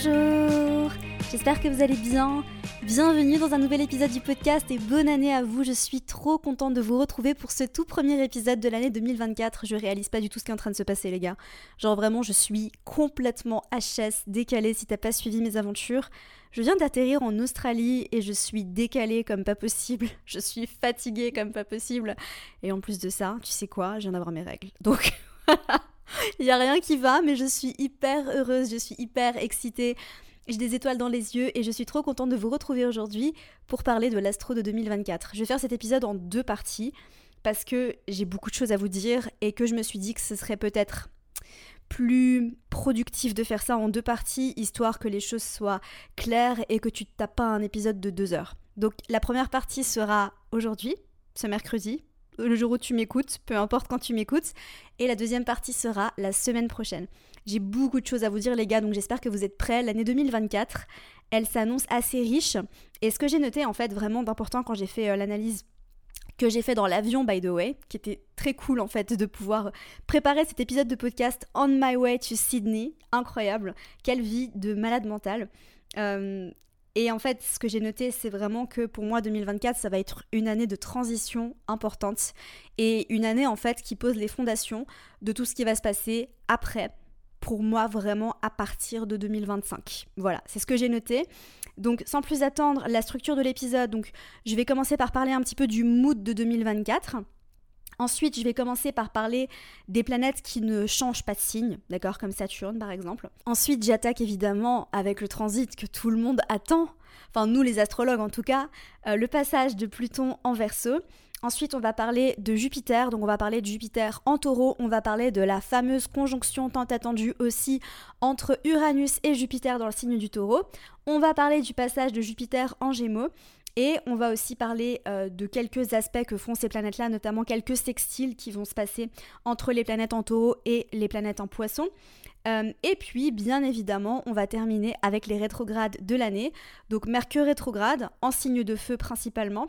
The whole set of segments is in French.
Bonjour J'espère que vous allez bien. Bienvenue dans un nouvel épisode du podcast et bonne année à vous. Je suis trop contente de vous retrouver pour ce tout premier épisode de l'année 2024. Je réalise pas du tout ce qui est en train de se passer les gars. Genre vraiment je suis complètement HS, décalée si t'as pas suivi mes aventures. Je viens d'atterrir en Australie et je suis décalée comme pas possible. Je suis fatiguée comme pas possible. Et en plus de ça, tu sais quoi, je viens d'avoir mes règles. Donc il n'y a rien qui va, mais je suis hyper heureuse, je suis hyper excitée. J'ai des étoiles dans les yeux et je suis trop contente de vous retrouver aujourd'hui pour parler de l'astro de 2024. Je vais faire cet épisode en deux parties parce que j'ai beaucoup de choses à vous dire et que je me suis dit que ce serait peut-être plus productif de faire ça en deux parties, histoire que les choses soient claires et que tu ne tapes pas un épisode de deux heures. Donc la première partie sera aujourd'hui, ce mercredi, le jour où tu m'écoutes, peu importe quand tu m'écoutes, et la deuxième partie sera la semaine prochaine. J'ai beaucoup de choses à vous dire les gars, donc j'espère que vous êtes prêts. L'année 2024, elle s'annonce assez riche, et ce que j'ai noté en fait vraiment d'important quand j'ai fait euh, l'analyse que j'ai fait dans l'avion, by the way, qui était très cool en fait de pouvoir préparer cet épisode de podcast On My Way to Sydney. Incroyable. Quelle vie de malade mental. Euh, et en fait, ce que j'ai noté, c'est vraiment que pour moi, 2024, ça va être une année de transition importante et une année en fait qui pose les fondations de tout ce qui va se passer après. Pour moi, vraiment à partir de 2025. Voilà, c'est ce que j'ai noté. Donc, sans plus attendre, la structure de l'épisode. Donc, je vais commencer par parler un petit peu du mood de 2024. Ensuite, je vais commencer par parler des planètes qui ne changent pas de signe, d'accord, comme Saturne par exemple. Ensuite, j'attaque évidemment avec le transit que tout le monde attend, enfin nous les astrologues en tout cas, euh, le passage de Pluton en Verseau. Ensuite, on va parler de Jupiter, donc on va parler de Jupiter en taureau, on va parler de la fameuse conjonction tant attendue aussi entre Uranus et Jupiter dans le signe du taureau. On va parler du passage de Jupiter en gémeaux. Et on va aussi parler euh, de quelques aspects que font ces planètes-là, notamment quelques sextiles qui vont se passer entre les planètes en taureau et les planètes en poisson. Euh, et puis, bien évidemment, on va terminer avec les rétrogrades de l'année. Donc Mercure rétrograde, en signe de feu principalement.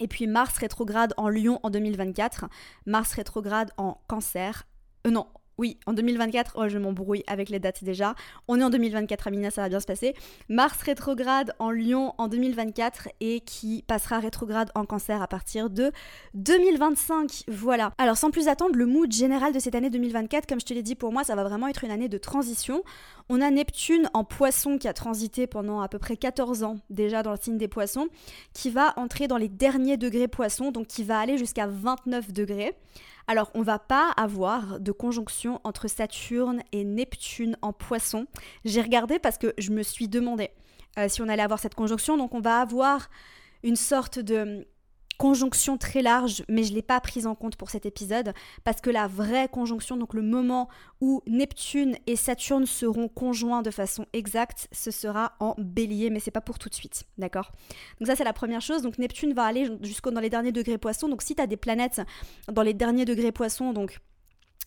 Et puis Mars rétrograde en Lion en 2024. Mars rétrograde en Cancer. Euh, non, oui, en 2024, oh, je m'embrouille avec les dates déjà. On est en 2024, Amina, ça va bien se passer. Mars rétrograde en Lion en 2024 et qui passera rétrograde en Cancer à partir de 2025. Voilà. Alors, sans plus attendre, le mood général de cette année 2024, comme je te l'ai dit, pour moi, ça va vraiment être une année de transition. On a Neptune en poisson qui a transité pendant à peu près 14 ans déjà dans le signe des poissons, qui va entrer dans les derniers degrés poissons, donc qui va aller jusqu'à 29 degrés. Alors, on va pas avoir de conjonction entre Saturne et Neptune en poisson. J'ai regardé parce que je me suis demandé euh, si on allait avoir cette conjonction. Donc, on va avoir une sorte de conjonction très large, mais je ne l'ai pas prise en compte pour cet épisode, parce que la vraie conjonction, donc le moment où Neptune et Saturne seront conjoints de façon exacte, ce sera en bélier, mais c'est pas pour tout de suite, d'accord? Donc ça c'est la première chose, donc Neptune va aller jusqu'au dans les derniers degrés poissons, donc si tu as des planètes dans les derniers degrés poissons, donc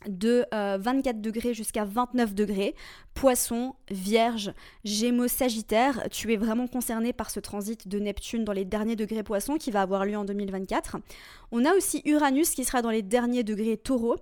de 24 euh, degrés jusqu'à 29 degrés. Poisson, Vierge, Gémeaux, Sagittaire, tu es vraiment concerné par ce transit de Neptune dans les derniers degrés Poisson qui va avoir lieu en 2024. On a aussi Uranus qui sera dans les derniers degrés Taureau.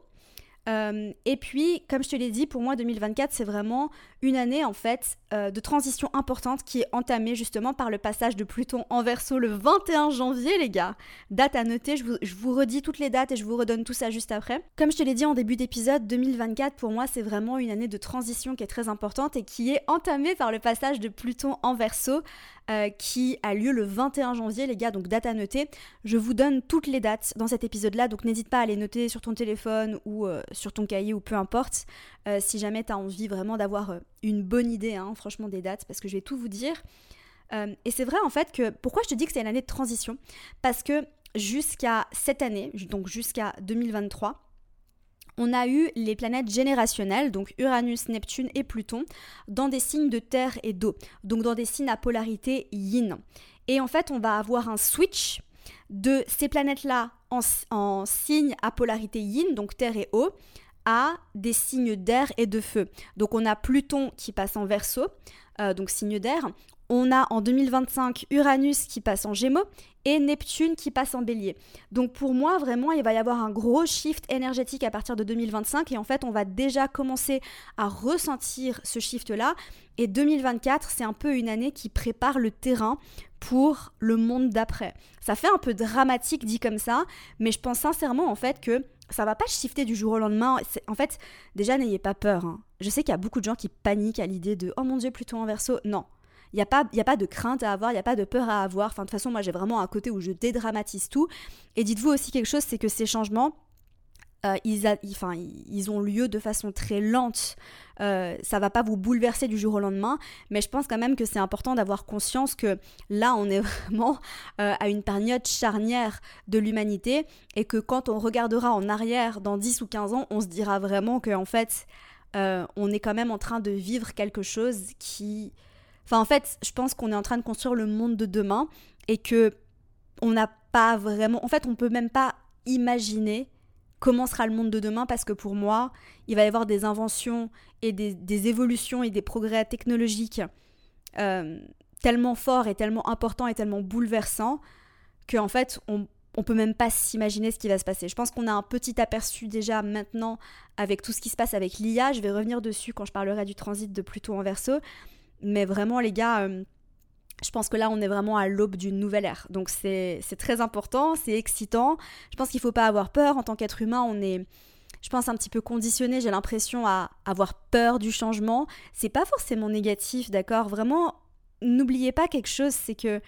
Euh, et puis, comme je te l'ai dit, pour moi, 2024, c'est vraiment une année en fait euh, de transition importante qui est entamée justement par le passage de Pluton en Verseau le 21 janvier, les gars. Date à noter, je vous, redis toutes les dates et je vous redonne tout ça juste après. Comme je te l'ai dit en début d'épisode, 2024 pour moi, c'est vraiment une année de transition qui est très importante et qui est entamée par le passage de Pluton en Verseau euh, qui a lieu le 21 janvier, les gars, donc date à noter. Je vous donne toutes les dates dans cet épisode-là, donc n'hésite pas à les noter sur ton téléphone ou euh, sur ton cahier ou peu importe, euh, si jamais tu as envie vraiment d'avoir une bonne idée, hein, franchement, des dates, parce que je vais tout vous dire. et c'est vrai en fait que pourquoi je te dis que c'est une année de transition? Parce que jusqu'à cette année, donc jusqu'à 2023, on a eu les planètes générationnelles, donc Uranus, Neptune et Pluton, dans des signes de terre et d'eau, donc dans des signes à polarité yin. Et en fait, on va avoir un switch de ces planètes-là en, en signes à polarité yin, donc terre et eau, à des signes d'air et de feu. Donc on a Pluton qui passe en verso, euh, donc signe d'air. On a en 2025 Uranus qui passe en Gémeaux et Neptune qui passe en Bélier. Donc pour moi, vraiment, il va y avoir un gros shift énergétique à partir de 2025 et en fait, on va déjà commencer à ressentir ce shift-là. Et 2024, c'est un peu une année qui prépare le terrain pour le monde d'après. Ça fait un peu dramatique dit comme ça, mais je pense sincèrement en fait que ça va pas shifter du jour au lendemain. En fait, déjà n'ayez pas peur. Hein. Je sais qu'il y a beaucoup de gens qui paniquent à l'idée de oh mon dieu plutôt en verso. Non, il n'y a, pas, a pas de crainte à avoir, il n'y a pas de peur à avoir. Enfin, de toute façon, moi, j'ai vraiment un côté où je dédramatise tout. Et dites-vous aussi quelque chose, c'est que ces changements, euh, ils, enfin, ils, ont lieu de façon très lente. Euh, ça va pas vous bouleverser du jour au lendemain, mais je pense quand même que c'est important d'avoir conscience que là, on est vraiment euh, à une période charnière de l'humanité et que quand on regardera en arrière dans 10 ou 15 ans, on se dira vraiment qu'en fait, euh, on est quand même en train de vivre quelque chose qui, Enfin, en fait, je pense qu'on est en train de construire le monde de demain et que on n'a pas vraiment. En fait, on peut même pas imaginer comment sera le monde de demain parce que pour moi, il va y avoir des inventions et des, évolutions et des progrès technologiques euh, tellement forts et tellement importants et tellement bouleversants qu'en fait, on, on peut même pas s'imaginer ce qui va se passer. Je pense qu'on a un petit aperçu déjà maintenant avec tout ce qui se passe avec l'IA. Je vais revenir dessus quand je parlerai du transit de Pluton en verso. Mais vraiment, les gars, euh, je pense que là, on est vraiment à l'aube d'une nouvelle ère. Donc, c'est très important, c'est excitant. Je pense qu'il ne faut pas avoir peur. En tant qu'être humain, on est, je pense, un petit peu conditionné, j'ai l'impression, à avoir peur du changement. C'est pas forcément négatif, d'accord? Vraiment, n'oubliez pas quelque chose, c'est que.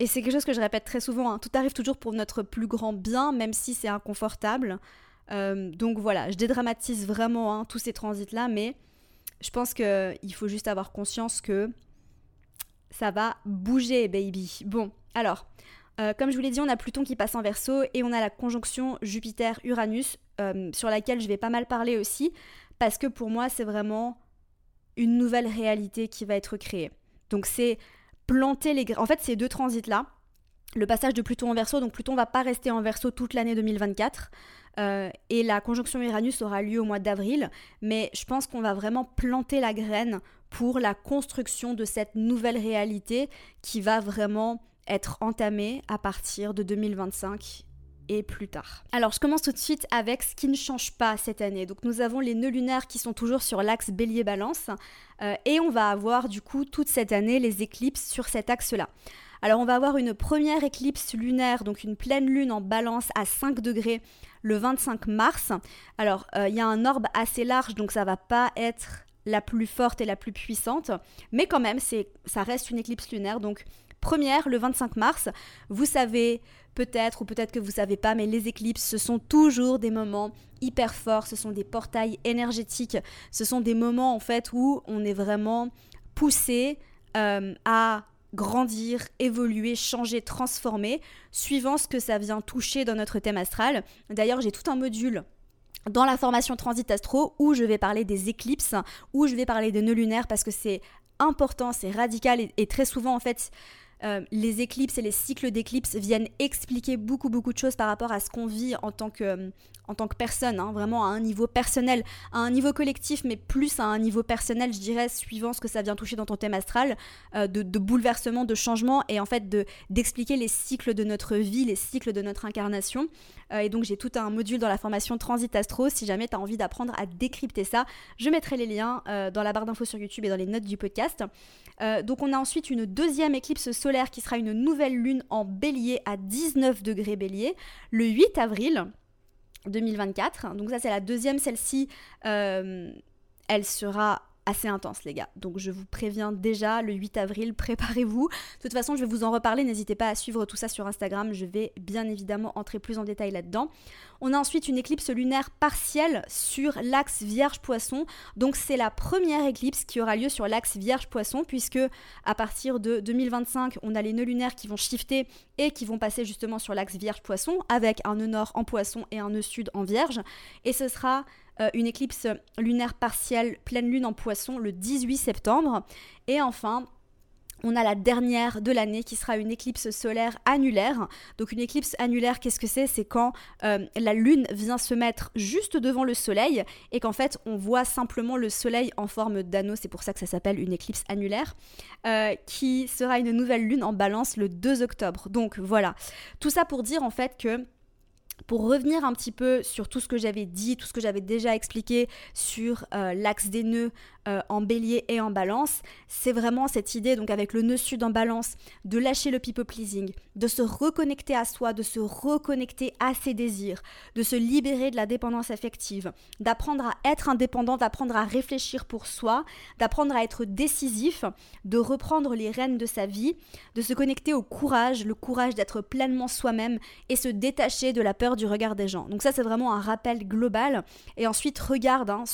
Et c'est quelque chose que je répète très souvent, hein, tout arrive toujours pour notre plus grand bien, même si c'est inconfortable. Euh, donc voilà, je dédramatise vraiment hein, tous ces transits-là, mais je pense qu'il faut juste avoir conscience que ça va bouger, baby. Bon, alors, euh, comme je vous l'ai dit, on a Pluton qui passe en verso et on a la conjonction Jupiter-Uranus euh, sur laquelle je vais pas mal parler aussi parce que pour moi, c'est vraiment une nouvelle réalité qui va être créée. Donc, c'est planter les. En fait, ces deux transits-là, le passage de Pluton en verso, donc Pluton va pas rester en verso toute l'année 2024. Euh, et la conjonction Uranus aura lieu au mois d'avril, mais je pense qu'on va vraiment planter la graine pour la construction de cette nouvelle réalité qui va vraiment être entamée à partir de 2025 et plus tard. Alors je commence tout de suite avec ce qui ne change pas cette année. Donc nous avons les nœuds lunaires qui sont toujours sur l'axe bélier-balance euh, et on va avoir du coup toute cette année les éclipses sur cet axe-là. Alors on va avoir une première éclipse lunaire, donc une pleine lune en balance à 5 degrés le 25 mars. Alors euh, il y a un orbe assez large, donc ça va pas être la plus forte et la plus puissante, mais quand même ça reste une éclipse lunaire, donc première le 25 mars. Vous savez peut-être ou peut-être que vous savez pas, mais les éclipses, ce sont toujours des moments hyper forts, ce sont des portails énergétiques, ce sont des moments en fait où on est vraiment poussé euh, à grandir, évoluer, changer, transformer, suivant ce que ça vient toucher dans notre thème astral. D'ailleurs, j'ai tout un module dans la formation Transit Astro où je vais parler des éclipses, où je vais parler des nœuds lunaires parce que c'est important, c'est radical et, très souvent en fait euh, les éclipses et les cycles d'éclipses viennent expliquer beaucoup beaucoup de choses par rapport à ce qu'on vit en tant que, en tant que personne, hein, vraiment à un niveau personnel, à un niveau collectif, mais plus à un niveau personnel, je dirais, suivant ce que ça vient toucher dans ton thème astral, euh, de, bouleversement, de changement, et en fait de d'expliquer les cycles de notre vie, les cycles de notre incarnation. Euh, et donc j'ai tout un module dans la formation Transit Astro, si jamais tu as envie d'apprendre à décrypter ça, je mettrai les liens dans la barre d'infos sur YouTube et dans les notes du podcast. donc on a ensuite une deuxième éclipse solaire qui sera une nouvelle lune en bélier à 19 degrés bélier le 8 avril 2024. Donc ça c'est la deuxième, celle-ci, euh, elle sera assez intense les gars. Donc je vous préviens déjà le 8 avril, préparez-vous. De toute façon, je vais vous en reparler, n'hésitez pas à suivre tout ça sur Instagram, je vais bien évidemment entrer plus en détail là-dedans. On a ensuite une éclipse lunaire partielle sur l'axe Vierge-Poisson. Donc c'est la première éclipse qui aura lieu sur l'axe Vierge-Poisson puisque à partir de 2025, on a les nœuds lunaires qui vont shifter et qui vont passer justement sur l'axe Vierge-Poisson avec un nœud nord en Poisson et un nœud sud en Vierge et ce sera euh, une éclipse lunaire partielle pleine lune en poisson le 18 septembre. Et enfin, on a la dernière de l'année qui sera une éclipse solaire annulaire. Donc une éclipse annulaire, qu'est-ce que c'est? C'est quand euh, la Lune vient se mettre juste devant le Soleil et qu'en fait on voit simplement le Soleil en forme d'anneau, c'est pour ça que ça s'appelle une éclipse annulaire, euh, qui sera une nouvelle Lune en balance le 2 octobre. Donc voilà, tout ça pour dire en fait que pour revenir un petit peu sur tout ce que j'avais dit, tout ce que j'avais déjà expliqué sur euh, l'axe des nœuds euh, en bélier et en balance, c'est vraiment cette idée, donc avec le nœud sud en balance, de lâcher le people pleasing, de se reconnecter à soi, de se reconnecter à ses désirs, de se libérer de la dépendance affective, d'apprendre à être indépendant, d'apprendre à réfléchir pour soi, d'apprendre à être décisif, de reprendre les rênes de sa vie, de se connecter au courage, le courage d'être pleinement soi-même et se détacher de la peur du regard des gens. Donc ça c'est vraiment un rappel global. Et ensuite regarde hein,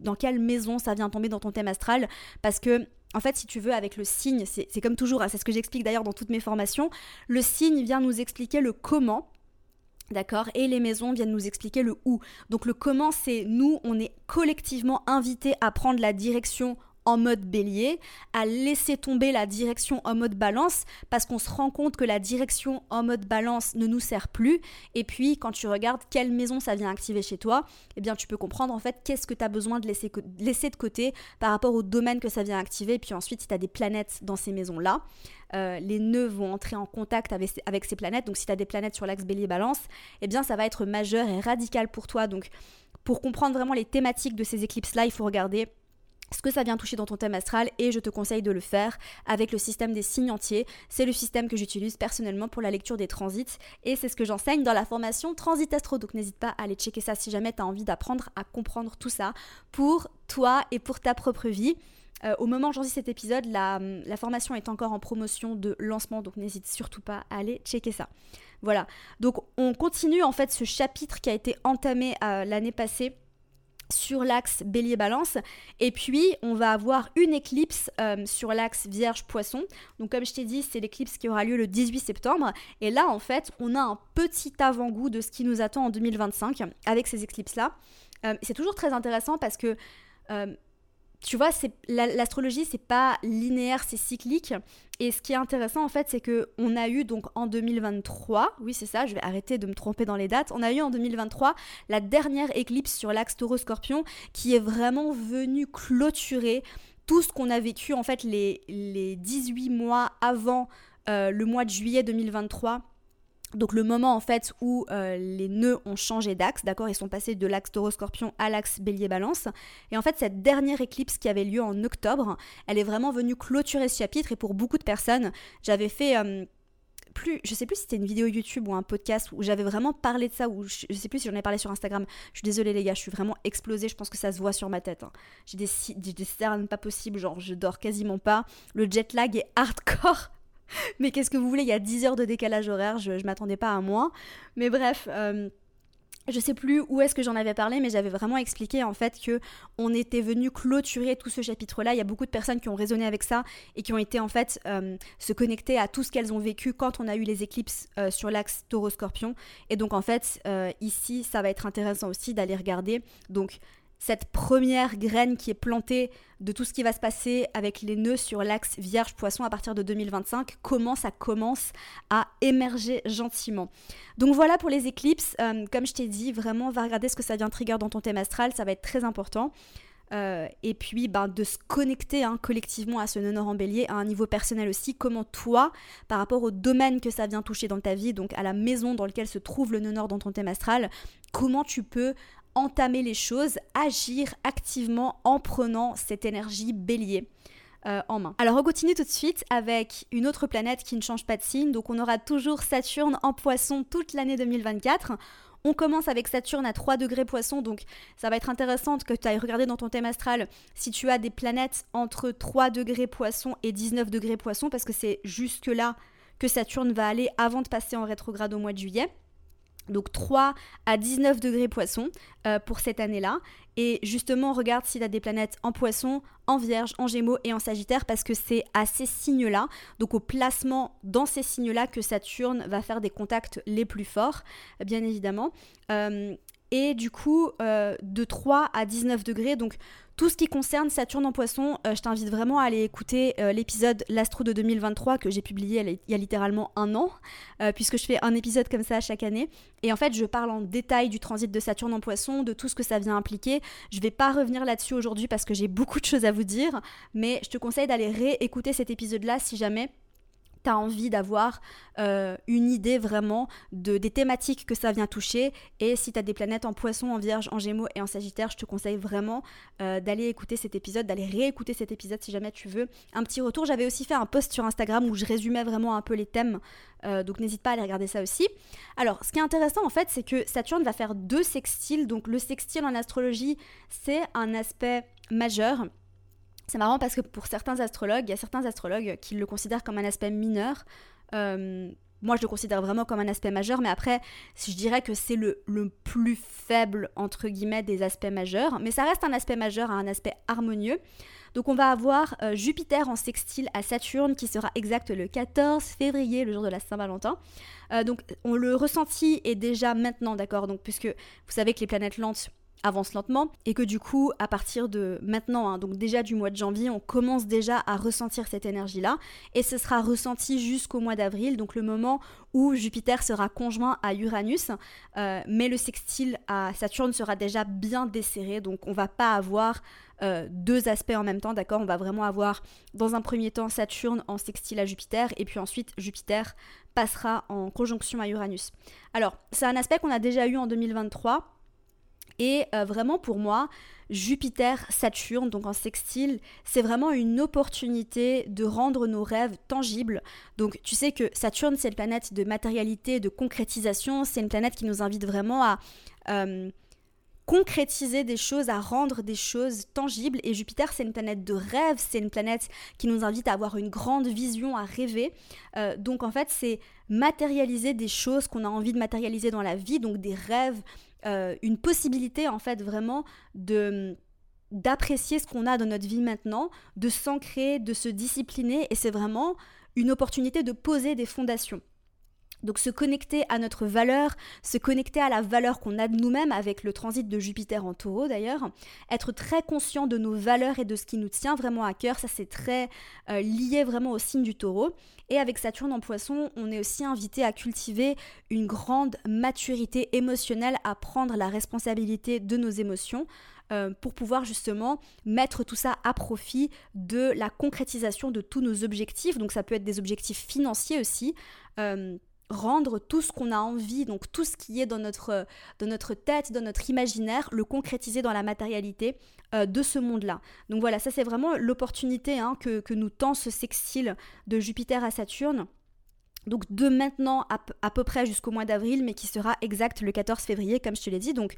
dans quelle maison ça vient tomber dans ton thème astral parce que en fait, si tu veux, avec le signe, c'est comme toujours, hein, c'est ce que j'explique d'ailleurs dans toutes mes formations, le signe vient nous expliquer le comment. D'accord Et les maisons viennent nous expliquer le où. Donc le comment, c'est nous, on est collectivement invités à prendre la direction en mode bélier, à laisser tomber la direction en mode balance parce qu'on se rend compte que la direction en mode balance ne nous sert plus. Et puis quand tu regardes quelle maison ça vient activer chez toi, eh bien tu peux comprendre en fait qu'est-ce que tu as besoin de laisser, de côté par rapport au domaine que ça vient activer. Et puis ensuite si tu as des planètes dans ces maisons-là, euh, les nœuds vont entrer en contact avec, avec ces planètes. Donc si tu as des planètes sur l'axe bélier-balance, eh bien ça va être majeur et radical pour toi. Donc pour comprendre vraiment les thématiques de ces éclipses-là, il faut regarder ce que ça vient toucher dans ton thème astral et je te conseille de le faire avec le système des signes entiers. C'est le système que j'utilise personnellement pour la lecture des transits et c'est ce que j'enseigne dans la formation Transit Astro. Donc n'hésite pas à aller checker ça si jamais tu as envie d'apprendre à comprendre tout ça pour toi et pour ta propre vie. Euh, au moment où j'enregistre cet épisode, la, la, formation est encore en promotion de lancement, donc n'hésite surtout pas à aller checker ça. Voilà, donc on continue en fait ce chapitre qui a été entamé euh, l'année passée sur l'axe bélier-balance. Et puis, on va avoir une éclipse euh, sur l'axe vierge-poisson. Donc, comme je t'ai dit, c'est l'éclipse qui aura lieu le 18 septembre. Et là, en fait, on a un petit avant-goût de ce qui nous attend en 2025 avec ces éclipses-là. Euh, c'est toujours très intéressant parce que euh, tu vois, l'astrologie, c'est pas linéaire, c'est cyclique. Et ce qui est intéressant, en fait, c'est que on a eu donc en 2023, oui, c'est ça, je vais arrêter de me tromper dans les dates. On a eu en 2023 la dernière éclipse sur l'axe Taureau-Scorpion qui est vraiment venue clôturer tout ce qu'on a vécu, en fait, les, les 18 mois avant euh, le mois de juillet 2023 donc le moment en fait où euh, les nœuds ont changé d'axe, d'accord, ils sont passés de l'axe taureau-scorpion à l'axe bélier-balance. Et en fait cette dernière éclipse qui avait lieu en octobre, elle est vraiment venue clôturer ce chapitre et pour beaucoup de personnes, j'avais fait... Euh, plus, je sais plus si c'était une vidéo YouTube ou un podcast où j'avais vraiment parlé de ça, ou je, sais plus si j'en ai parlé sur Instagram. Je suis désolée les gars, je suis vraiment explosée, je pense que ça se voit sur ma tête. Hein. J'ai des, des cernes pas possibles, genre je dors quasiment pas. Le jet lag est hardcore. Mais qu'est-ce que vous voulez, il y a 10 heures de décalage horaire, je, je m'attendais pas à moins. Mais bref, euh, je sais plus où est-ce que j'en avais parlé, mais j'avais vraiment expliqué en fait que on était venu clôturer tout ce chapitre-là. Il y a beaucoup de personnes qui ont raisonné avec ça et qui ont été en fait euh, se connecter à tout ce qu'elles ont vécu quand on a eu les éclipses euh, sur l'axe Taureau-Scorpion. Et donc en fait, ici, ça va être intéressant aussi d'aller regarder. Donc cette première graine qui est plantée de tout ce qui va se passer avec les nœuds sur l'axe Vierge-Poisson à partir de 2025, comment ça commence à émerger gentiment. Donc voilà pour les éclipses, euh, comme je t'ai dit, vraiment va regarder ce que ça vient trigger dans ton thème astral, ça va être très important. Euh, et puis ben, de se connecter hein, collectivement à ce nœud en bélier à un niveau personnel aussi, comment toi, par rapport au domaine que ça vient toucher dans ta vie, donc à la maison dans laquelle se trouve le nœud nord dans ton thème astral, comment tu peux entamer les choses, agir activement en prenant cette énergie bélier. Euh, en main. Alors on continue tout de suite avec une autre planète qui ne change pas de signe, donc on aura toujours Saturne en poisson toute l'année 2024. On commence avec Saturne à 3 degrés poisson, donc ça va être intéressant que tu ailles regarder dans ton thème astral si tu as des planètes entre 3 degrés poisson et 19 degrés poisson, parce que c'est jusque là que Saturne va aller avant de passer en rétrograde au mois de juillet. Donc 3 à 19 degrés poisson euh, pour cette année-là. Et justement, regarde s'il a des planètes en poisson, en vierge, en gémeaux et en sagittaire parce que c'est à ces signes-là, donc au placement dans ces signes-là que Saturne va faire des contacts les plus forts, bien évidemment. Euh, et du coup euh, de 3 à 19 degrés. Donc tout ce qui concerne Saturne en poisson, euh, je t'invite vraiment à aller écouter euh, l'épisode L'Astro de 2023 que j'ai publié il y a littéralement un an, puisque je fais un épisode comme ça chaque année. Et en fait, je parle en détail du transit de Saturne en poisson, de tout ce que ça vient impliquer. Je vais pas revenir là-dessus aujourd'hui parce que j'ai beaucoup de choses à vous dire, mais je te conseille d'aller réécouter cet épisode-là si jamais envie d'avoir euh, une idée vraiment de, des thématiques que ça vient toucher. Et si tu as des planètes en poisson, en vierge, en gémeaux et en sagittaire, je te conseille vraiment euh, d'aller écouter cet épisode, d'aller réécouter cet épisode si jamais tu veux. Un petit retour, j'avais aussi fait un post sur Instagram où je résumais vraiment un peu les thèmes. Euh, donc n'hésite pas à aller regarder ça aussi. Alors, ce qui est intéressant en fait, c'est que Saturne va faire deux sextiles. Donc le sextile en astrologie, c'est un aspect majeur c'est marrant parce que pour certains astrologues, il y a certains astrologues qui le considèrent comme un aspect mineur. Euh, moi, je le considère vraiment comme un aspect majeur, mais après, je dirais que c'est le, plus faible, entre guillemets, des aspects majeurs. Mais ça reste un aspect majeur, un aspect harmonieux. Donc on va avoir euh, Jupiter en sextile à Saturne qui sera exact le 14 février, le jour de la Saint-Valentin. Euh, donc on le ressenti est déjà maintenant, d'accord? Donc puisque vous savez que les planètes lentes avance lentement et que du coup à partir de maintenant, hein, donc déjà du mois de janvier, on commence déjà à ressentir cette énergie-là et ce sera ressenti jusqu'au mois d'avril, donc le moment où Jupiter sera conjoint à Uranus, euh, mais le sextile à Saturne sera déjà bien desserré, donc on va pas avoir euh, deux aspects en même temps, d'accord? On va vraiment avoir dans un premier temps Saturne en sextile à Jupiter et puis ensuite Jupiter passera en conjonction à Uranus. Alors c'est un aspect qu'on a déjà eu en 2023 et euh, vraiment pour moi, Jupiter-Saturne, donc en sextile, c'est vraiment une opportunité de rendre nos rêves tangibles. Donc tu sais que Saturne, c'est une planète de matérialité, de concrétisation, c'est une planète qui nous invite vraiment à... Euh, concrétiser des choses, à rendre des choses tangibles. Et Jupiter, c'est une planète de rêve, c'est une planète qui nous invite à avoir une grande vision, à rêver. Euh, donc en fait, c'est matérialiser des choses qu'on a envie de matérialiser dans la vie, donc des rêves, euh, une possibilité en fait vraiment de d'apprécier ce qu'on a dans notre vie maintenant, de s'ancrer, de se discipliner, et c'est vraiment une opportunité de poser des fondations. Donc se connecter à notre valeur, se connecter à la valeur qu'on a de nous-mêmes avec le transit de Jupiter en taureau d'ailleurs, être très conscient de nos valeurs et de ce qui nous tient vraiment à cœur, ça c'est très euh, lié vraiment au signe du taureau. Et avec Saturne en poisson, on est aussi invité à cultiver une grande maturité émotionnelle, à prendre la responsabilité de nos émotions. Euh, pour pouvoir justement mettre tout ça à profit de la concrétisation de tous nos objectifs. Donc ça peut être des objectifs financiers aussi. Euh, rendre tout ce qu'on a envie, donc tout ce qui est dans notre, dans notre tête, dans notre imaginaire, le concrétiser dans la matérialité euh, de ce monde-là. Donc voilà, ça c'est vraiment l'opportunité hein, que, que, nous tend ce sextile de Jupiter à Saturne donc de maintenant à, peu près jusqu'au mois d'avril, mais qui sera exact le 14 février, comme je te l'ai dit. Donc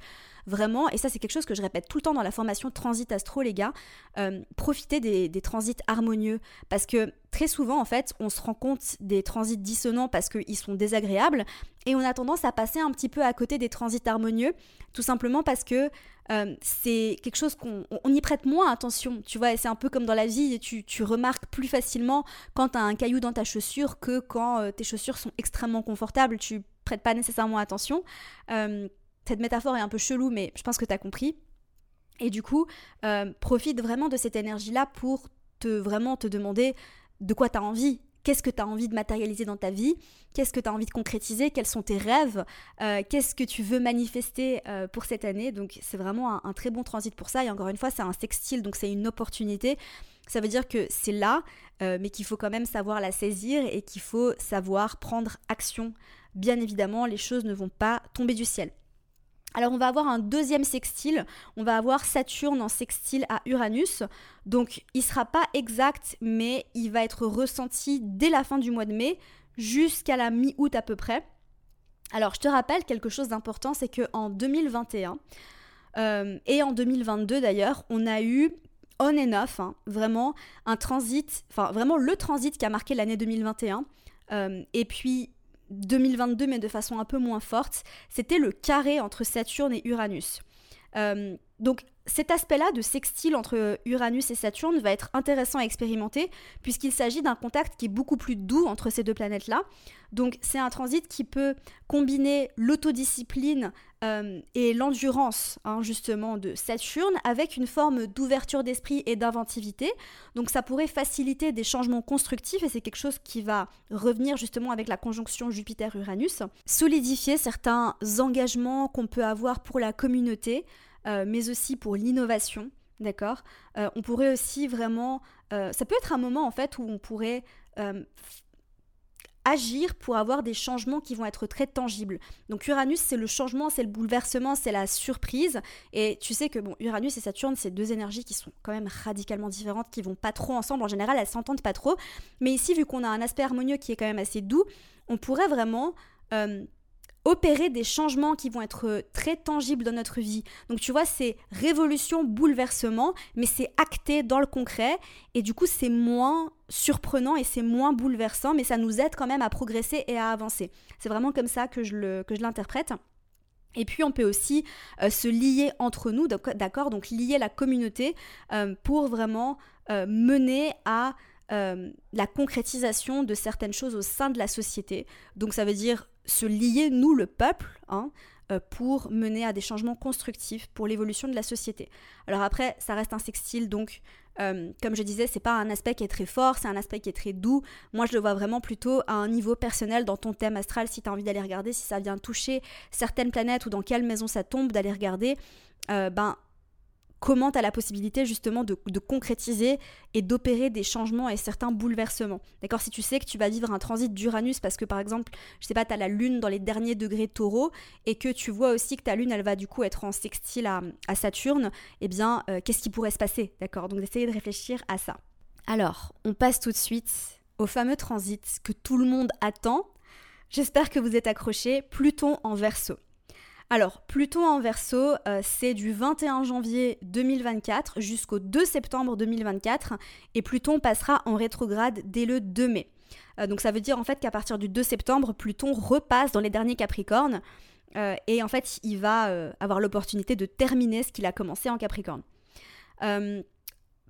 vraiment, et ça c'est quelque chose que je répète tout le temps dans la formation Transit Astro, les gars, euh, profitez des, transits harmonieux, parce que très souvent, en fait, on se rend compte des transits dissonants parce qu'ils sont désagréables, et on a tendance à passer un petit peu à côté des transits harmonieux, tout simplement parce que euh, c'est quelque chose qu'on y prête moins attention, tu vois, c'est un peu comme dans la vie, tu, tu remarques plus facilement quand tu as un caillou dans ta chaussure que quand euh, tes chaussures sont extrêmement confortables, tu prêtes pas nécessairement attention. Euh, cette métaphore est un peu chelou, mais je pense que tu as compris. Et du coup, profite vraiment de cette énergie-là pour te vraiment te demander de quoi tu as envie, Qu'est-ce que tu as envie de matérialiser dans ta vie? Qu'est-ce que tu as envie de concrétiser? Quels sont tes rêves? Euh, Qu'est-ce que tu veux manifester euh, pour cette année? Donc c'est vraiment un, très bon transit pour ça. Et encore une fois, c'est un sextile, donc c'est une opportunité. Ça veut dire que c'est là, euh, mais qu'il faut quand même savoir la saisir et qu'il faut savoir prendre action. Bien évidemment, les choses ne vont pas tomber du ciel. Alors on va avoir un deuxième sextile, on va avoir Saturne en sextile à Uranus. Donc il sera pas exact mais il va être ressenti dès la fin du mois de mai jusqu'à la mi-août à peu près. Alors je te rappelle quelque chose d'important, c'est que en 2021 euh, et en 2022 d'ailleurs, on a eu on and off, hein, vraiment un transit, enfin vraiment le transit qui a marqué l'année 2021. Euh, et puis 2022, mais de façon un peu moins forte, c'était le carré entre Saturne et Uranus. Euh, donc cet aspect-là de sextile entre Uranus et Saturne va être intéressant à expérimenter puisqu'il s'agit d'un contact qui est beaucoup plus doux entre ces deux planètes-là. Donc c'est un transit qui peut combiner l'autodiscipline euh, et l'endurance hein, justement de Saturne avec une forme d'ouverture d'esprit et d'inventivité. Donc ça pourrait faciliter des changements constructifs et c'est quelque chose qui va revenir justement avec la conjonction Jupiter-Uranus. Solidifier certains engagements qu'on peut avoir pour la communauté. Euh, mais aussi pour l'innovation, d'accord? Euh, On pourrait aussi vraiment... Euh, ça peut être un moment en fait où on pourrait agir pour avoir des changements qui vont être très tangibles. Donc Uranus, c'est le changement, c'est le bouleversement, c'est la surprise. Et tu sais que bon, Uranus et Saturne, c'est deux énergies qui sont quand même radicalement différentes, qui vont pas trop ensemble. En général, elles s'entendent pas trop. Mais ici, vu qu'on a un aspect harmonieux qui est quand même assez doux, on pourrait vraiment opérer des changements qui vont être euh, très tangibles dans notre vie. Donc tu vois, c'est révolution, bouleversement, mais c'est acté dans le concret et du coup c'est moins surprenant et c'est moins bouleversant, mais ça nous aide quand même à progresser et à avancer. C'est vraiment comme ça que je l'interprète. Et puis on peut aussi euh, se lier entre nous, d'accord Donc lier la communauté euh, pour vraiment mener à la concrétisation de certaines choses au sein de la société. Donc ça veut dire se lier, nous, le peuple, hein, euh, pour mener à des changements constructifs pour l'évolution de la société. Alors après, ça reste un sextile, donc euh, comme je disais, c'est pas un aspect qui est très fort, c'est un aspect qui est très doux. Moi, je le vois vraiment plutôt à un niveau personnel dans ton thème astral, si tu as envie d'aller regarder, si ça vient toucher certaines planètes ou dans quelle maison ça tombe, d'aller regarder. Euh, ben, comment tu as la possibilité justement de, concrétiser et d'opérer des changements et certains bouleversements. D'accord Si tu sais que tu vas vivre un transit d'Uranus parce que par exemple, je sais pas, tu as la lune dans les derniers degrés de taureau et que tu vois aussi que ta lune, elle va du coup être en sextile à, Saturne, eh bien, euh, qu'est-ce qui pourrait se passer? D'accord Donc d'essayer de réfléchir à ça. Alors, on passe tout de suite au fameux transit que tout le monde attend. J'espère que vous êtes accrochés. Pluton en verso. Alors, Pluton en verso, euh, c'est du 21 janvier 2024 jusqu'au 2 septembre 2024 et Pluton passera en rétrograde dès le 2 mai. Euh, donc ça veut dire en fait qu'à partir du 2 septembre, Pluton repasse dans les derniers Capricornes euh, et en fait il va avoir l'opportunité de terminer ce qu'il a commencé en Capricorne.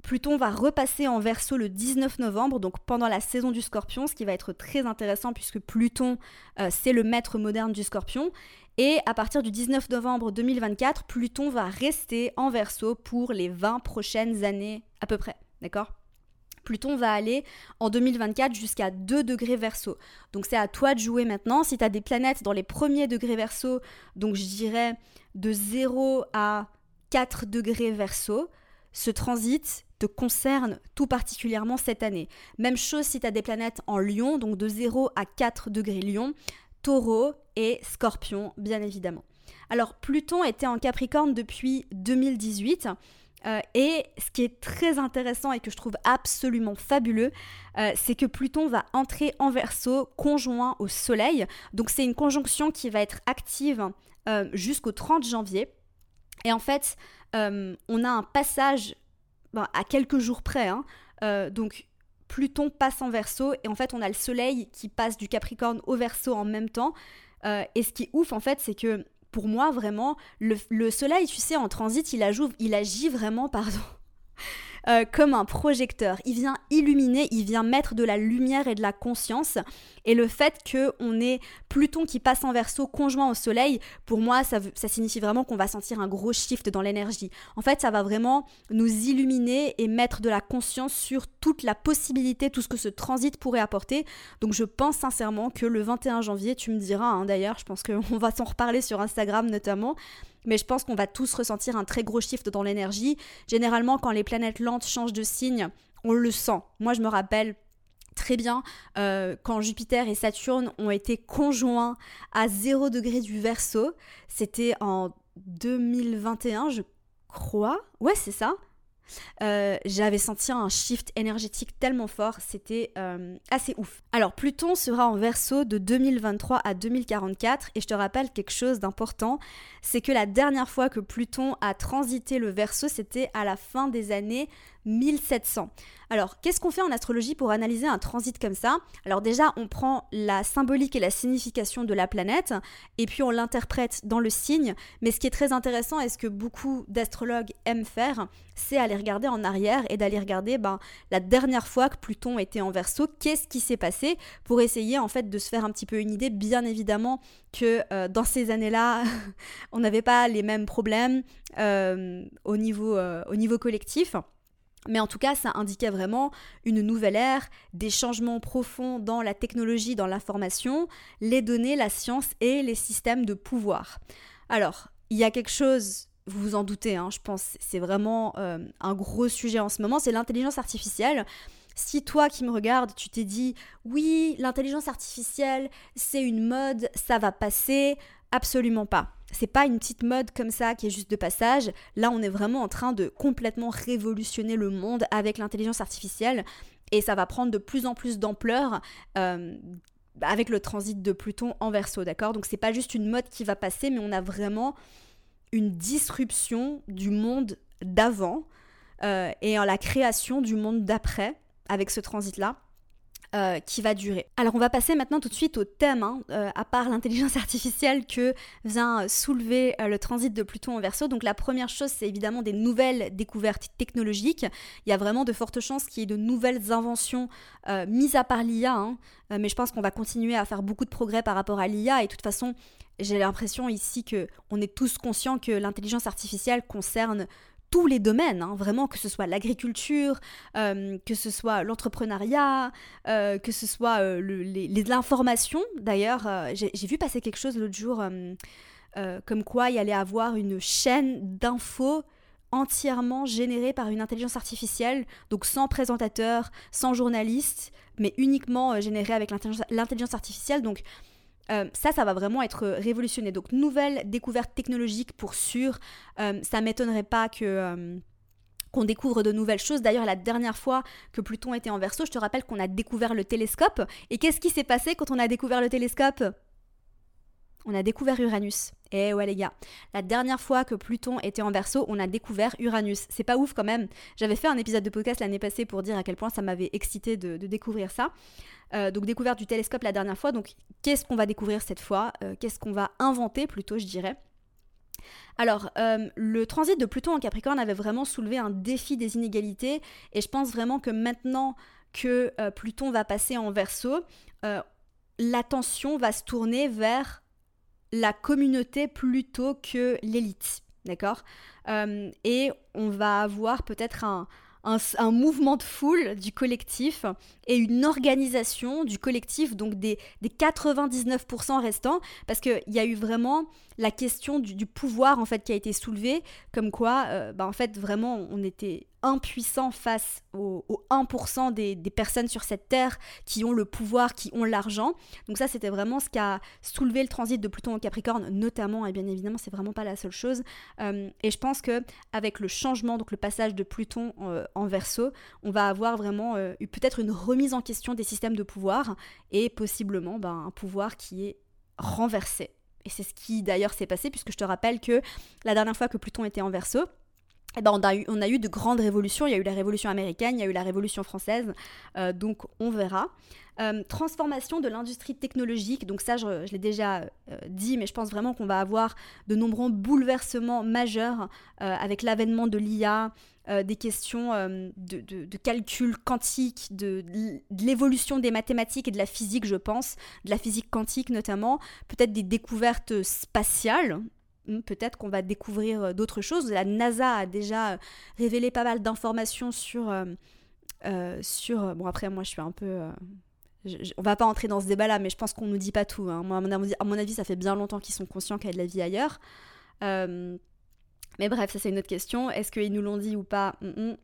Pluton va repasser en verso le 19 novembre, donc pendant la saison du scorpion, ce qui va être très intéressant puisque Pluton, c'est le maître moderne du scorpion. Et à partir du 19 novembre 2024, Pluton va rester en verso pour les 20 prochaines années à peu près. D'accord? Pluton va aller en 2024 jusqu'à 2 degrés verso. Donc c'est à toi de jouer maintenant. Si tu as des planètes dans les premiers degrés verso, donc je dirais de 0 à 4 degrés verso, ce transit te concerne tout particulièrement cette année. Même chose si tu as des planètes en lion, donc de 0 à 4 degrés lion, taureau et scorpion, bien évidemment. Alors Pluton était en Capricorne depuis 2018. Euh, et ce qui est très intéressant et que je trouve absolument fabuleux, euh, c'est que Pluton va entrer en verso conjoint au Soleil. Donc c'est une conjonction qui va être active euh, jusqu'au 30 janvier. Et en fait, on a un passage ben, à quelques jours près. Hein, donc Pluton passe en verso et en fait on a le soleil qui passe du Capricorne au verso en même temps. Euh, et ce qui est ouf en fait c'est que pour moi vraiment le, soleil tu sais en transit il, il agit vraiment pardon euh, comme un projecteur. Il vient illuminer, il vient mettre de la lumière et de la conscience. Et le fait qu'on ait Pluton qui passe en verso conjoint au Soleil, pour moi, ça, ça signifie vraiment qu'on va sentir un gros shift dans l'énergie. En fait, ça va vraiment nous illuminer et mettre de la conscience sur toute la possibilité, tout ce que ce transit pourrait apporter. Donc je pense sincèrement que le 21 janvier, tu me diras, hein, d'ailleurs, je pense qu'on va s'en reparler sur Instagram notamment, mais je pense qu'on va tous ressentir un très gros shift dans l'énergie. Généralement, quand les planètes lentes changent de signe, on le sent. Moi, je me rappelle très bien euh, quand Jupiter et Saturne ont été conjoints à 0 degré du verso. C'était en 2021, je crois. Ouais, c'est ça. Euh, j'avais senti un shift énergétique tellement fort, c'était euh, assez ouf. Alors Pluton sera en verso de 2023 à 2044 et je te rappelle quelque chose d'important, c'est que la dernière fois que Pluton a transité le verso, c'était à la fin des années 1700. Alors, qu'est-ce qu'on fait en astrologie pour analyser un transit comme ça? Alors déjà, on prend la symbolique et la signification de la planète, et puis on l'interprète dans le signe, mais ce qui est très intéressant et ce que beaucoup d'astrologues aiment faire, c'est aller regarder en arrière et d'aller regarder ben, la dernière fois que Pluton était en verso, qu'est-ce qui s'est passé, pour essayer en fait de se faire un petit peu une idée, bien évidemment que euh, dans ces années-là, on n'avait pas les mêmes problèmes euh, au, niveau, euh, au niveau collectif. Mais en tout cas, ça indiquait vraiment une nouvelle ère, des changements profonds dans la technologie, dans l'information, les données, la science et les systèmes de pouvoir. Alors, il y a quelque chose, vous vous en doutez, hein, je pense, c'est vraiment euh, un gros sujet en ce moment, c'est l'intelligence artificielle. Si toi qui me regardes, tu t'es dit, oui, l'intelligence artificielle, c'est une mode, ça va passer, absolument pas c'est pas une petite mode comme ça qui est juste de passage. Là, on est vraiment en train de complètement révolutionner le monde avec l'intelligence artificielle et ça va prendre de plus en plus d'ampleur. Euh, avec le transit de Pluton en verso, d'accord? Donc c'est pas juste une mode qui va passer, mais on a vraiment une disruption du monde d'avant euh, et la création du monde d'après avec ce transit-là. Euh, qui va durer. Alors on va passer maintenant tout de suite au thème, hein, euh, à part l'intelligence artificielle que vient soulever euh, le transit de Pluton en verso. Donc la première chose, c'est évidemment des nouvelles découvertes technologiques. Il y a vraiment de fortes chances qu'il y ait de nouvelles inventions mises à part l'IA, hein. mais je pense qu'on va continuer à faire beaucoup de progrès par rapport à l'IA et de toute façon, j'ai l'impression ici que on est tous conscients que l'intelligence artificielle concerne tous les domaines, hein, vraiment, que ce soit l'agriculture, euh, que ce soit l'entrepreneuriat, euh, que ce soit euh, l'information. D'ailleurs, j'ai vu passer quelque chose l'autre jour, comme quoi il allait avoir une chaîne d'infos entièrement générée par une intelligence artificielle, donc sans présentateur, sans journaliste, mais uniquement générée avec l'intelligence artificielle. Donc euh, ça, ça va vraiment être révolutionné. Donc, nouvelle découverte technologique pour sûr. Euh, ça m'étonnerait pas euh, qu'on découvre de nouvelles choses. D'ailleurs, la dernière fois que Pluton était en verso, je te rappelle qu'on a découvert le télescope. Et qu'est-ce qui s'est passé quand on a découvert le télescope? On a découvert Uranus. Eh ouais les gars, la dernière fois que Pluton était en verso, on a découvert Uranus. C'est pas ouf quand même. J'avais fait un épisode de podcast l'année passée pour dire à quel point ça m'avait excité de, découvrir ça. Euh, donc découverte du télescope la dernière fois. Donc qu'est-ce qu'on va découvrir cette fois? Euh, Qu'est-ce qu'on va inventer plutôt, je dirais? Alors, euh, le transit de Pluton en Capricorne avait vraiment soulevé un défi des inégalités et je pense vraiment que maintenant que Pluton va passer en verso, l'attention va se tourner vers la communauté plutôt que l'élite. D'accord? Et on va avoir peut-être un, un, mouvement de foule du collectif et une organisation du collectif, donc des, des 99% restants, parce qu'il y a eu vraiment la question du, pouvoir en fait qui a été soulevée, comme quoi, euh, bah, en fait, vraiment, on était impuissant face aux, 1% des, personnes sur cette terre qui ont le pouvoir, qui ont l'argent. Donc ça, c'était vraiment ce qui a soulevé le transit de Pluton en Capricorne, notamment, et bien évidemment, c'est vraiment pas la seule chose. Euh, et je pense que avec le changement, donc le passage de Pluton euh, en Verseau, on va avoir vraiment peut-être une remise en question des systèmes de pouvoir et possiblement ben, un pouvoir qui est renversé. Et c'est ce qui d'ailleurs s'est passé, puisque je te rappelle que la dernière fois que Pluton était en verso, eh ben on, a eu, on, a eu, de grandes révolutions. Il y a eu la révolution américaine, il y a eu la révolution française, euh, donc on verra. Euh, transformation de l'industrie technologique, donc ça je, l'ai déjà euh, dit, mais je pense vraiment qu'on va avoir de nombreux bouleversements majeurs avec l'avènement de l'IA, des questions de, calcul quantique, de, l'évolution des mathématiques et de la physique, je pense, de la physique quantique notamment, peut-être des découvertes spatiales, Hmm, peut-être qu'on va découvrir euh, d'autres choses. La NASA a déjà euh, révélé pas mal d'informations sur, euh, sur... Bon, après, moi, je suis un peu... on va pas entrer dans ce débat-là, mais je pense qu'on nous dit pas tout. Hein. Moi, à mon, avis, ça fait bien longtemps qu'ils sont conscients qu'il y a de la vie ailleurs. Mais bref, ça c'est une autre question. Est-ce qu'ils nous l'ont dit ou pas? Hmm, hmm.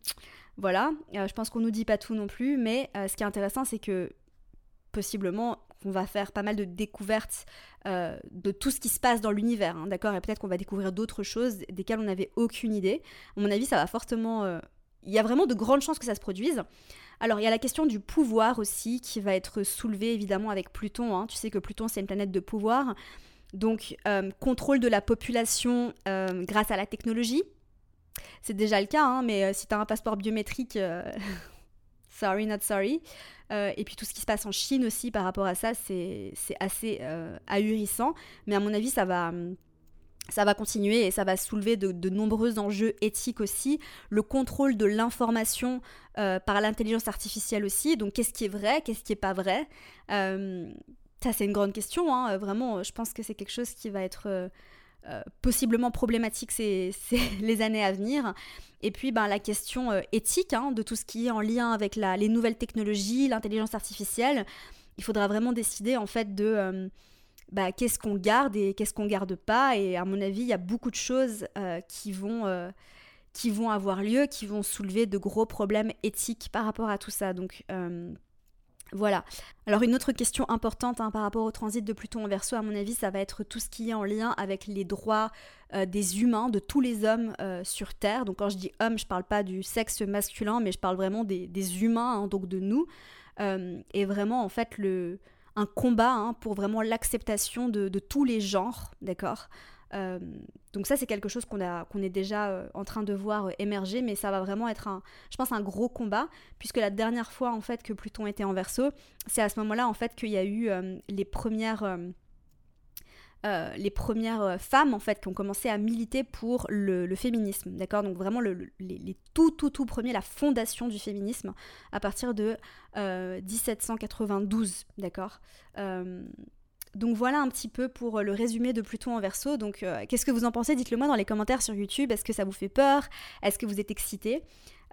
Voilà, je pense qu'on nous dit pas tout non plus, mais ce qui est intéressant, c'est que possiblement on va faire pas mal de découvertes euh, de tout ce qui se passe dans l'univers, hein, d'accord? Et peut-être qu'on va découvrir d'autres choses desquelles on n'avait aucune idée. À mon avis, ça va fortement... Euh, il y a vraiment de grandes chances que ça se produise. Alors, il y a la question du pouvoir aussi qui va être soulevée évidemment avec Pluton. Hein. Tu sais que Pluton, c'est une planète de pouvoir. Donc, euh, contrôle de la population grâce à la technologie, c'est déjà le cas, hein, mais si tu as un passeport biométrique, sorry, not sorry. et puis tout ce qui se passe en Chine aussi par rapport à ça, c'est assez ahurissant. Mais à mon avis, ça va ça va continuer et ça va soulever de, nombreux enjeux éthiques aussi. Le contrôle de l'information euh, par l'intelligence artificielle aussi. Donc qu'est-ce qui est vrai, qu'est-ce qui n'est pas vrai? Euh, Ça c'est une grande question. Hein. Vraiment, je pense que c'est quelque chose qui va être euh, possiblement problématique ces, les années à venir. Et puis ben, la question éthique hein, de tout ce qui est en lien avec les nouvelles technologies, l'intelligence artificielle. Il faudra vraiment décider en fait de bah, qu'est-ce qu'on garde et qu'est-ce qu'on garde pas. Et à mon avis, il y a beaucoup de choses euh, qui, vont, euh, avoir lieu, qui vont soulever de gros problèmes éthiques par rapport à tout ça. Donc euh, voilà. Alors une autre question importante hein, par rapport au transit de Pluton en verso, à mon avis, ça va être tout ce qui est en lien avec les droits des humains, de tous les hommes sur Terre. Donc quand je dis homme, je parle pas du sexe masculin, mais je parle vraiment des, humains, hein, donc de nous. et vraiment, en fait, un combat hein, pour vraiment l'acceptation de, tous les genres, d'accord? Euh, donc ça c'est quelque chose qu'on est déjà euh, en train de voir euh, émerger, mais ça va vraiment être un, je pense un gros combat, puisque la dernière fois en fait que Pluton était en Verseau, c'est à ce moment-là en fait qu'il y a eu les premières les premières femmes en fait qui ont commencé à militer pour le, féminisme, d'accord? Donc vraiment les, tout tout tout premiers, la fondation du féminisme à partir de 1792, euh, d'accord? Donc voilà un petit peu pour le résumé de Pluton en verso. Donc qu'est-ce que vous en pensez? Dites-le moi dans les commentaires sur YouTube. Est-ce que ça vous fait peur? Est-ce que vous êtes excité?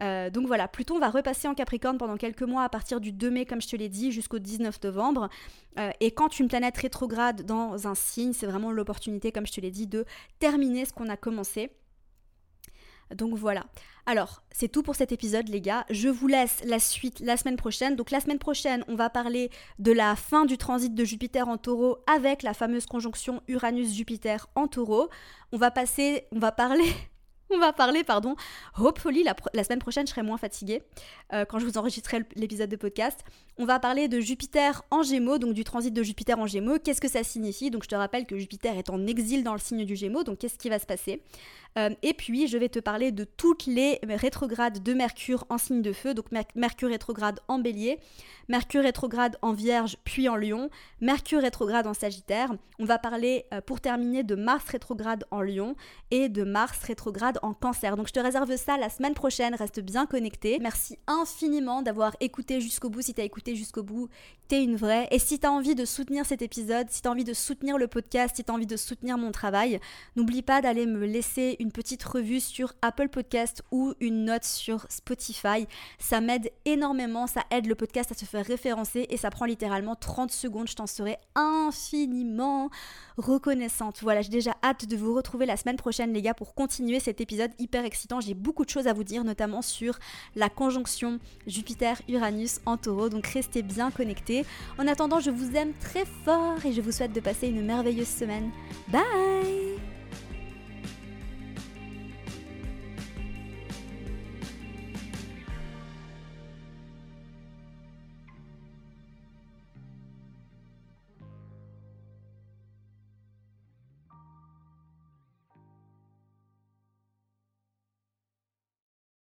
Euh, donc voilà, Pluton va repasser en Capricorne pendant quelques mois à partir du 2 mai, comme je te l'ai dit, jusqu'au 19 novembre. Euh, et quand une planète rétrograde dans un signe, c'est vraiment l'opportunité, comme je te l'ai dit, de terminer ce qu'on a commencé. Donc voilà. Alors, c'est tout pour cet épisode, les gars. Je vous laisse la suite la semaine prochaine. Donc la semaine prochaine, on va parler de la fin du transit de Jupiter en taureau avec la fameuse conjonction Uranus-Jupiter en taureau. On va passer, on va parler on va parler, pardon, hopefully, la, semaine prochaine, je serai moins fatiguée euh, quand je vous enregistrerai l'épisode de podcast. On va parler de Jupiter en Gémeaux, donc du transit de Jupiter en Gémeaux. Qu'est-ce que ça signifie? Donc, je te rappelle que Jupiter est en exil dans le signe du Gémeaux, donc qu'est-ce qui va se passer? Euh, Et puis, je vais te parler de toutes les rétrogrades de Mercure en signe de feu, donc Mercure rétrograde en Bélier, Mercure rétrograde en Vierge, puis en Lion, Mercure rétrograde en Sagittaire. On va parler, euh, pour terminer, de Mars rétrograde en Lion et de Mars rétrograde en Cancer. Donc je te réserve ça la semaine prochaine, reste bien connecté. Merci infiniment d'avoir écouté jusqu'au bout. Si tu as écouté jusqu'au bout, t'es une vraie. Et si tu as envie de soutenir cet épisode, si tu as envie de soutenir le podcast, si tu as envie de soutenir mon travail, n'oublie pas d'aller me laisser une petite revue sur Apple Podcast ou une note sur Spotify. Ça m'aide énormément, ça aide le podcast à se faire référencer et ça prend littéralement 30 secondes. Je t'en serai infiniment reconnaissante. Voilà, j'ai déjà hâte de vous retrouver la semaine prochaine, les gars, pour continuer cet épisode hyper excitant. J'ai beaucoup de choses à vous dire, notamment sur la conjonction Jupiter-Uranus en taureau. Donc restez bien connectés. En attendant, je vous aime très fort et je vous souhaite de passer une merveilleuse semaine. Bye